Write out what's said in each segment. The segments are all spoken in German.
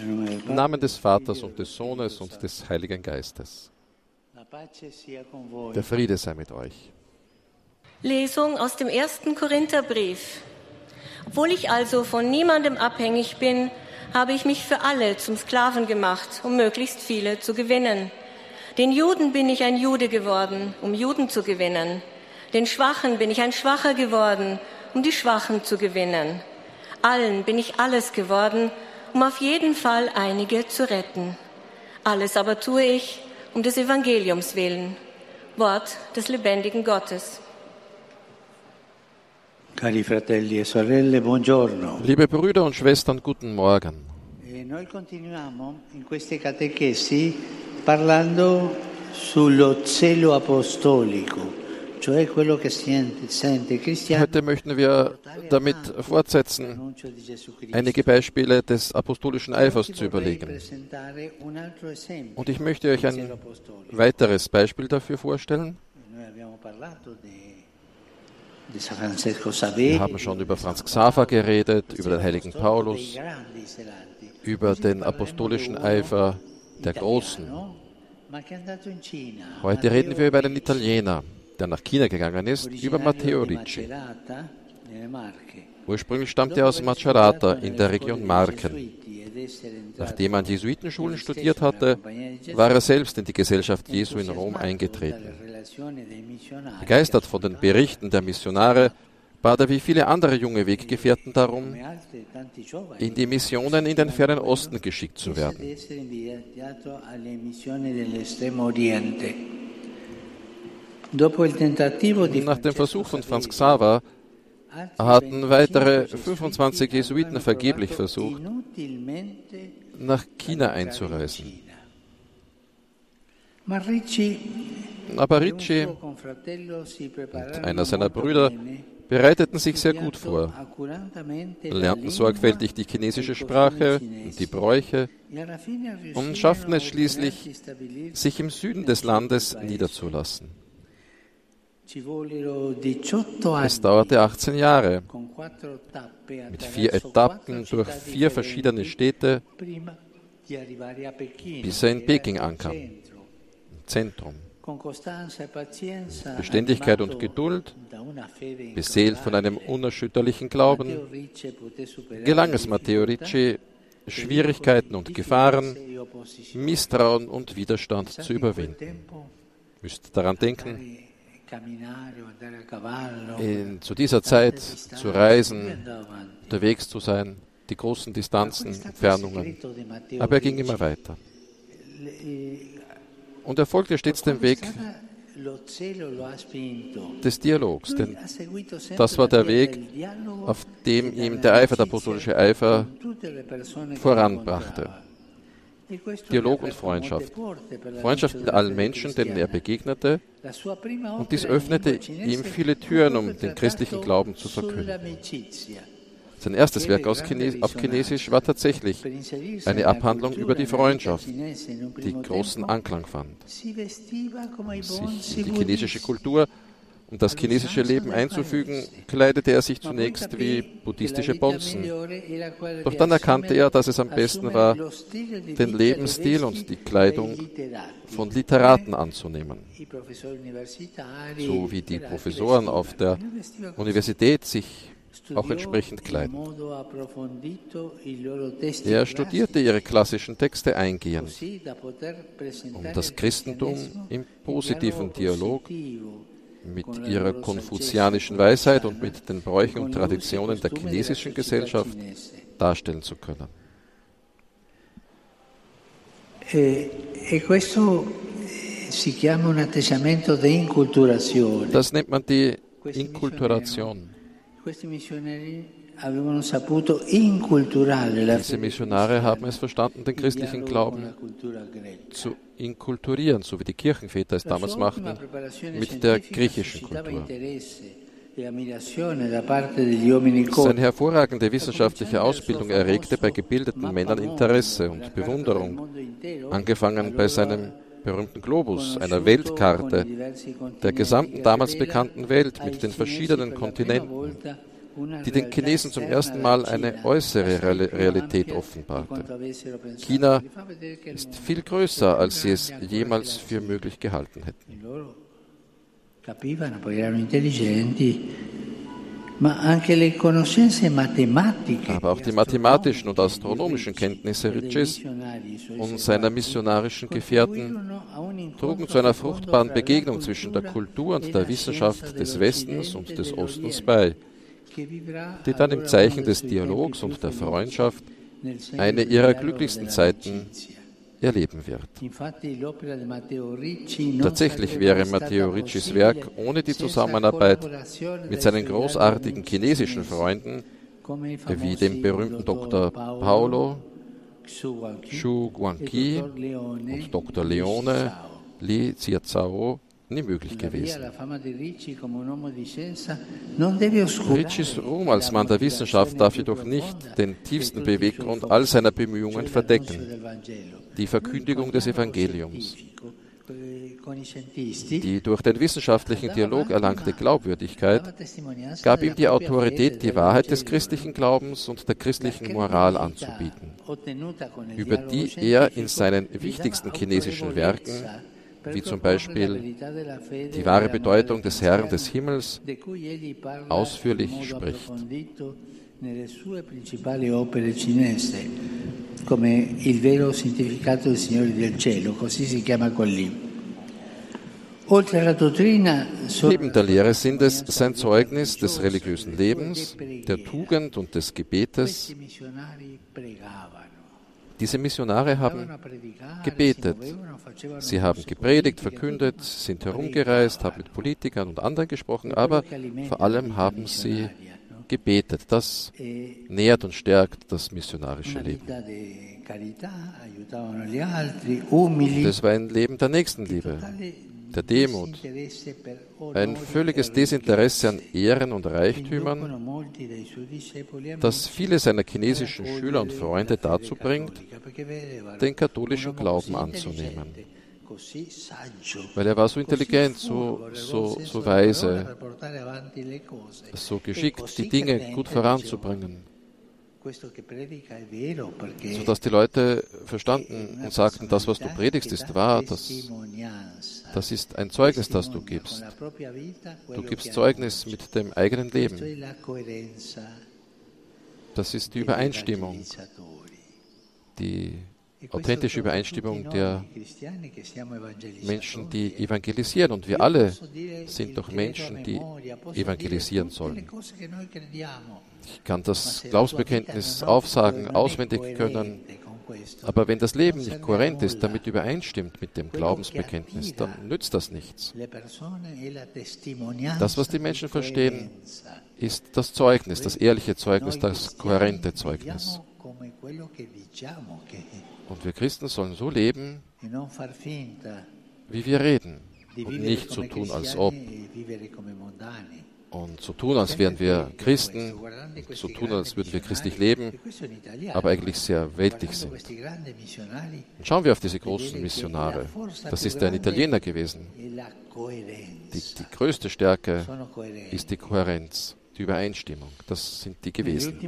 Im Namen des Vaters und des Sohnes und des Heiligen Geistes. Der Friede sei mit euch. Lesung aus dem ersten Korintherbrief. Obwohl ich also von niemandem abhängig bin, habe ich mich für alle zum Sklaven gemacht, um möglichst viele zu gewinnen. Den Juden bin ich ein Jude geworden, um Juden zu gewinnen. Den Schwachen bin ich ein Schwacher geworden, um die Schwachen zu gewinnen. Allen bin ich alles geworden, um auf jeden Fall einige zu retten. Alles aber tue ich um des Evangeliums willen. Wort des lebendigen Gottes. Cari fratelli e sorelle, buongiorno. Liebe Brüder und Schwestern, guten Morgen. E noi continuiamo in queste catechesi parlando sullo zelo apostolico, Heute möchten wir damit fortsetzen, einige Beispiele des apostolischen Eifers zu überlegen. Und ich möchte euch ein weiteres Beispiel dafür vorstellen. Francesco Wir haben schon über Franz Xaver geredet, über den heiligen Paulus, über den apostolischen Eifer der Großen. Heute reden wir über einen Italiener, der nach China gegangen ist, über Matteo Ricci. Ursprünglich stammt er aus Macerata in der Region Marken. Nachdem er an Jesuitenschulen studiert hatte, war er selbst in die Gesellschaft Jesu in Rom eingetreten. Begeistert von den Berichten der Missionare bat er wie viele andere junge Weggefährten darum, in die Missionen in den fernen Osten geschickt zu werden. Nach dem Versuch von Franz Xaver hatten 25 weitere Gesuiti 25 Jesuiten vergeblich versucht, nach China einzureisen. Aber e Ricci und einer seiner Brüder bereiteten sich sehr gut vor, lernten sorgfältig die e chinesische costumi Sprache und die Bräuche E und schafften es schließlich, sich im Süden des Landes niederzulassen. Ci vollero 18 anni Es dauerte 18 Jahre, mit vier Etappen durch vier verschiedene Städte bis er in Peking ankam. im Zentrum. E Beständigkeit und Geduld, beseelt von einem unerschütterlichen Glauben, gelang es Matteo Ricci, Schwierigkeiten und Gefahren. Misstrauen und Widerstand zu überwinden. Müsst daran denken, in, zu dieser Zeit zu reisen, unterwegs zu sein, die großen Distanzen, Entfernungen. Aber er ging immer weiter. Eh, Und er folgte stets dem Weg des Dialogs, denn das war der Weg, auf e dem della ihm der Eifer, der apostolische Eifer, voranbrachte. Dialog und Freundschaft. Freundschaft mit allen Menschen, denen er begegnete, und dies öffnete ihm viele Türen, um den christlichen Glauben zu verkünden. Sein erstes Werk aus Chines auf Chinesisch war tatsächlich eine Abhandlung über die Freundschaft, die großen Anklang fand. buon Sich in die chinesische. Kultur und das chinesische Leben einzufügen, kleidete er sich zunächst wie buddhistische Bonzen. Doch dann erkannte er, dass es am besten war, den Lebensstil und die Kleidung von Literaten anzunehmen, so wie die Professoren auf der Universität sich auch entsprechend kleiden. Er studierte ihre klassischen Texte eingehend, um das Christentum im positiven Dialog mit ihrer konfuzianischen Weisheit und mit den Bräuchen und Traditionen der chinesischen Gesellschaft darstellen zu können. Eh, inculturazione. Das nennt man die Inkulturation. Diese Missionare haben es verstanden, den christlichen Glauben zu inkulturieren, so wie die Kirchenväter es damals machten, mit der griechischen Kultur. e Seine colti. hervorragende wissenschaftliche Ausbildung erregte bei gebildeten Männern Interesse und Bewunderung, angefangen bei seinem berühmten Globus, einer Weltkarte. der gesamten damals bekannten Welt mit den verschiedenen Kontinenten, die den Chinesen zum ersten Mal eine äußere Realität offenbarte. China ist viel größer, als sie es jemals für möglich gehalten hätten. Aber auch die mathematischen und astronomischen Kenntnisse Ritschis und seiner missionarischen Gefährten trugen zu einer fruchtbaren Begegnung zwischen der Kultur und der Wissenschaft des Westens und des Ostens bei, die dann im Zeichen des Dialogs und der Freundschaft eine ihrer glücklichsten Zeiten erleben wird. Tatsächlich wäre Matteo Riccis Werk ohne die Zusammenarbeit mit seinen großartigen chinesischen Freunden wie dem berühmten Dr. Paolo Xu Guangqi und Dr. Leone Li Ziazao nie möglich gewesen. Riccis Ruhm als Mann der Wissenschaft darf jedoch nicht den tiefsten Beweggrund all seiner Bemühungen verdecken, die Verkündigung des Evangeliums. Die durch den wissenschaftlichen Dialog erlangte Glaubwürdigkeit gab ihm die Autorität, die Wahrheit des christlichen Glaubens und der christlichen Moral anzubieten, über die er in seinen wichtigsten chinesischen Werken wie zum Beispiel die wahre Bedeutung des Herrn des Himmels ausführlich spricht. come il vero significato del Signore del Cielo, così si chiama libro. Neben der Lehre sind es sein Zeugnis des religiösen Lebens, der Tugend und des Gebetes, diese Missionare haben gebetet. Sie haben gepredigt, verkündet, sind herumgereist, haben mit Politikern und anderen gesprochen, aber vor allem haben sie gebetet. Das nährt und stärkt das missionarische Leben. Das war ein Leben der Nächstenliebe, der Demut, ein völliges Desinteresse an Ehren und Reichtümern, das viele seiner chinesischen Schüler und Freunde dazu bringt, den katholischen Glauben anzunehmen. Weil er war so intelligent, so, so, so weise, so geschickt, die Dinge gut voranzubringen sodass die Leute verstanden und sagten, das, was du predigst, ist wahr, das, das ist ein Zeugnis, das du gibst. Du gibst Zeugnis mit dem eigenen Leben. Das ist die Übereinstimmung, die authentische Übereinstimmung der Menschen, die evangelisieren. Und wir alle sind doch Menschen, die evangelisieren sollen. Ich kann das Glaubensbekenntnis aufsagen, auswendig können, aber wenn das Leben nicht kohärent ist, damit übereinstimmt mit dem Glaubensbekenntnis, dann nützt das nichts. Das, was die Menschen verstehen, ist das Zeugnis, das ehrliche Zeugnis, das kohärente Zeugnis. Und wir Christen sollen so leben, wie wir reden und nicht so tun, als ob und so tun, als wären wir Christen, so tun, als würden wir christlich leben, aber eigentlich sehr weltlich sind. Und schauen wir auf diese großen Missionare. Das ist ein Italiener gewesen. Die, die größte Stärke ist die Kohärenz, die Übereinstimmung. Das sind die gewesen.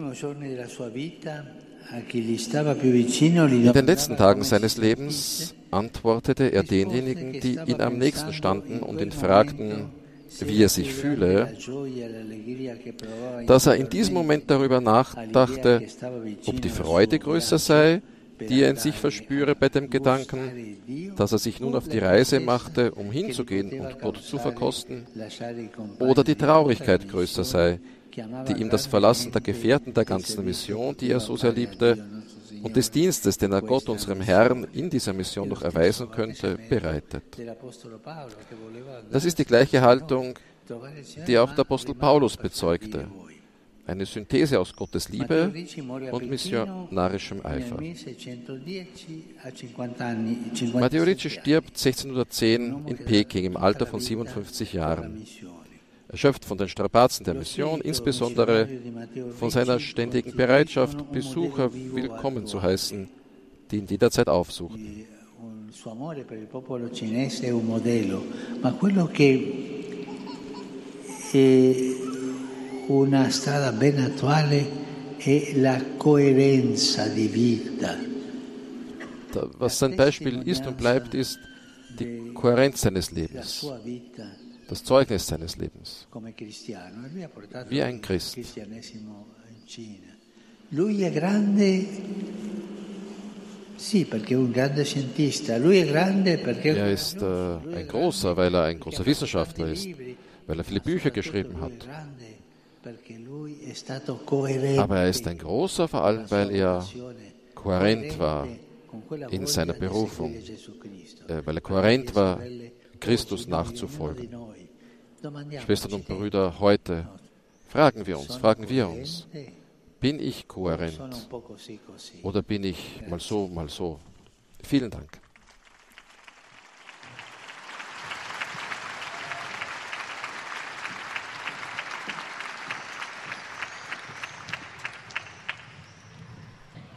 In den letzten Tagen seines Lebens antwortete er denjenigen, die ihn am nächsten standen und ihn fragten, wie er sich fühle, dass er in diesem Moment darüber nachdachte, ob die Freude größer sei, die er in sich verspüre bei dem Gedanken, dass er sich nun auf die Reise machte, um hinzugehen und Gott zu verkosten, oder die Traurigkeit größer sei, die ihm das Verlassen der Gefährten der ganzen Mission, die er so sehr liebte, und des Dienstes, den er Gott, unserem Herrn, in dieser Mission noch erweisen könnte, bereitet. Das ist die gleiche Haltung, die auch der Apostel Paulus bezeugte. Eine Synthese aus Gottes Liebe und missionarischem Eifer. Matteo Ricci stirbt 1610 in Peking im Alter von 57 Jahren erschöpft von den Strapazen der Mission, insbesondere von seiner ständigen Bereitschaft, Besucher willkommen zu heißen, die ihn jederzeit aufsuchten. una strada ben attuale è la coerenza di vita. Was sein Beispiel ist und bleibt, ist die Kohärenz seines Lebens, das Zeugnis seines Lebens, wie ein Christ. Lui è grande er ist äh, ein großer, weil er ein großer Wissenschaftler ist, weil er viele Bücher geschrieben hat. Aber er ist ein großer vor allem, weil er kohärent war in seiner Berufung, äh, weil er kohärent war, Christus nachzufolgen. Schwestern und Brüder, heute fragen wir uns, fragen wir uns, bin ich kohärent oder bin ich mal so, mal so? Vielen Dank.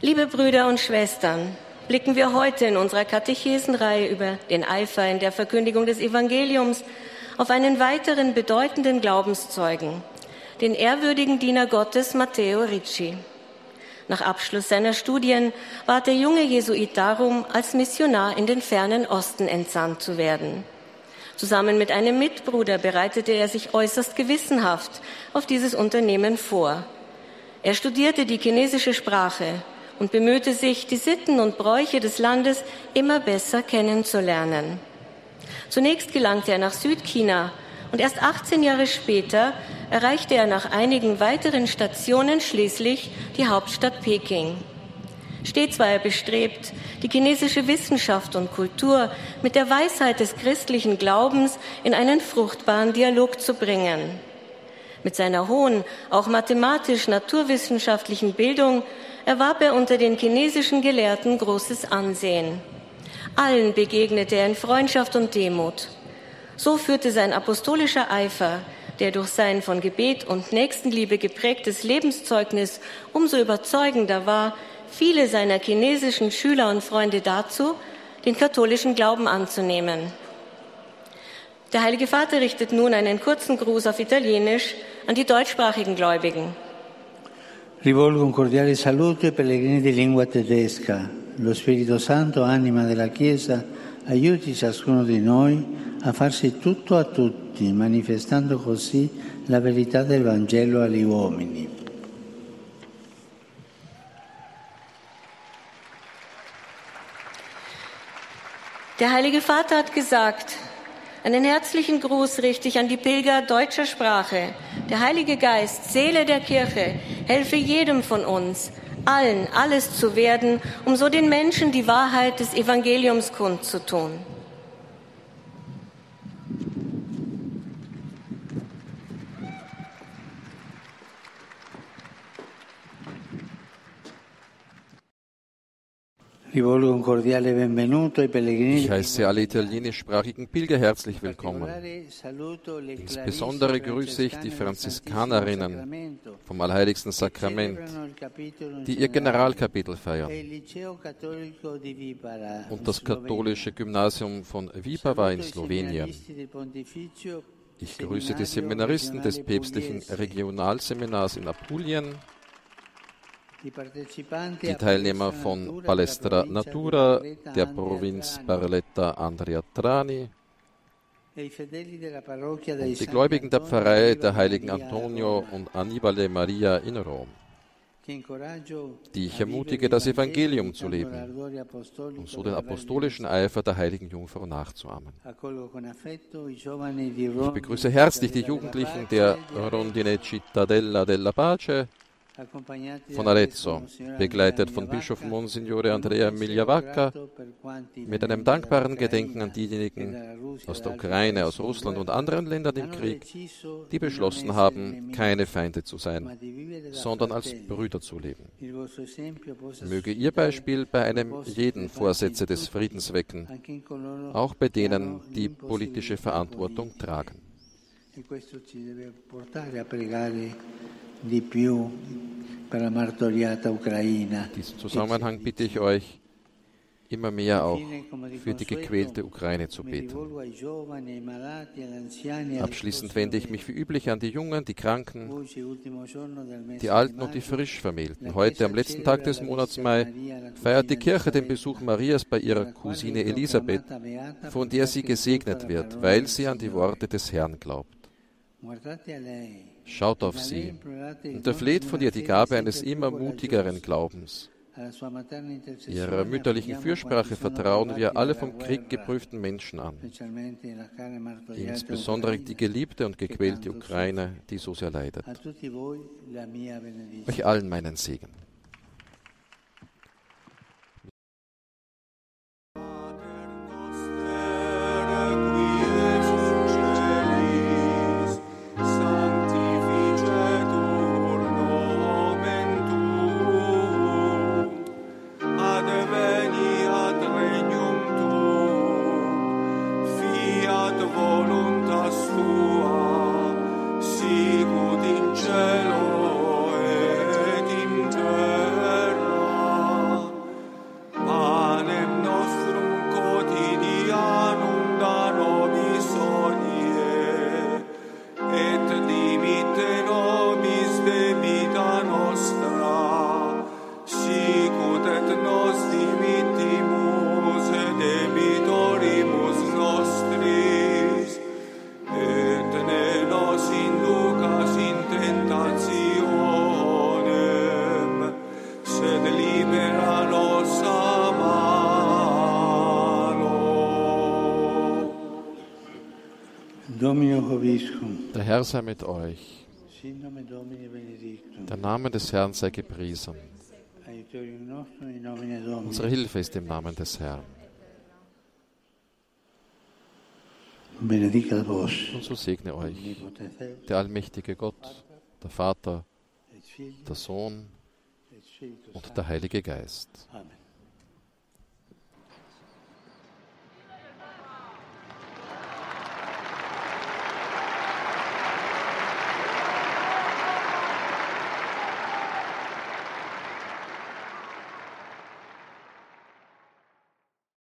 Liebe Brüder und Schwestern, blicken wir heute in unserer Katechesenreihe über den Eifer in der Verkündigung des Evangeliums auf einen weiteren bedeutenden Glaubenszeugen, den ehrwürdigen Diener Gottes Matteo Ricci. Nach Abschluss seiner Studien bat der junge Jesuit darum, als Missionar in den fernen Osten entsandt zu werden. Zusammen mit einem Mitbruder bereitete er sich äußerst gewissenhaft auf dieses Unternehmen vor. Er studierte die chinesische Sprache und bemühte sich, die Sitten und Bräuche des Landes immer besser kennenzulernen. Zunächst gelangte er nach Südchina, und erst 18 Jahre später erreichte er nach einigen weiteren Stationen schließlich die Hauptstadt Peking. Stets war er bestrebt, die chinesische Wissenschaft und Kultur mit der Weisheit des christlichen Glaubens in einen fruchtbaren Dialog zu bringen. Mit seiner hohen, auch mathematisch-naturwissenschaftlichen Bildung erwarb er unter den chinesischen Gelehrten großes Ansehen. Allen begegnete er in Freundschaft und Demut. So führte sein apostolischer Eifer, der durch sein von Gebet und Nächstenliebe geprägtes Lebenszeugnis umso überzeugender war, viele seiner chinesischen Schüler und Freunde dazu, den katholischen Glauben anzunehmen. Der Heilige Vater richtet nun einen kurzen Gruß auf Italienisch an die deutschsprachigen Gläubigen. Rivolgo un cordiale saluto ai pellegrini di lingua tedesca. Lo Spirito Santo, anima della Chiesa, aiuti ciascuno di noi a farsi tutto a tutti, manifestando così la verità del Vangelo agli uomini. Der Heilige Vater hat gesagt, einen herzlichen Gruß richte ich an die Pilger deutscher Sprache. Der Heilige Geist, Seele der Kirche, helfe jedem von uns, allen alles zu werden, um so den Menschen die Wahrheit des Evangeliums kundzutun. Ich heiße alle italienischsprachigen Pilger herzlich willkommen. Insbesondere grüße ich die Franziskanerinnen vom Allerheiligsten Sakrament, die ihr Generalkapitel feiern, und das katholische Gymnasium von Vipava in Slowenien. Ich grüße die Seminaristen des päpstlichen Regionalseminars in Apulien die Teilnehmer von Palestra Natura, der Provinz Barletta Andrea Trani. E und die Gläubigen der Pfarrei der heiligen Antonio und Annibale Maria in Rom, die ich ermutige, das Evangelium zu leben und so den apostolischen Eifer der heiligen Jungfrau nachzuahmen. Ich begrüße herzlich die Jugendlichen der Rondine Cittadella della Pace, von Arezzo, begleitet von Bischof Monsignore Andrea Migliavacca, mit einem dankbaren Gedenken an diejenigen aus der Ukraine, aus Russland und anderen Ländern im Krieg, die beschlossen haben, keine Feinde zu sein, sondern als Brüder zu leben. Möge Ihr Beispiel bei einem jeden Vorsätze des Friedens wecken, auch bei denen, die politische Verantwortung tragen. E questo ci deve portare a pregare di più per la martoriata Ucraina. In diesem Zusammenhang bitte ich euch, immer mehr auch für die gequälte Ukraine zu beten. Abschließend wende ich mich wie üblich an die Jungen, die Kranken, die Alten und die Frischvermählten. Heute, am letzten Tag des Monats Mai, feiert die Kirche den Besuch Marias bei ihrer Cousine Elisabeth, von der sie gesegnet wird, weil sie an die Worte des Herrn glaubt. Schaut auf sie und erfleht von ihr die Gabe eines immer mutigeren Glaubens. Ihrer mütterlichen Fürsprache vertrauen wir alle vom Krieg geprüften Menschen an, insbesondere die geliebte und gequälte Ukraine, die so sehr leidet. Euch allen meinen Segen. Der Herr sei mit euch. Der Name des Herrn sei gepriesen. Unsere Hilfe ist im Namen des Herrn. Und so segne euch der allmächtige Gott, der Vater, der Sohn und der Heilige Geist. Amen.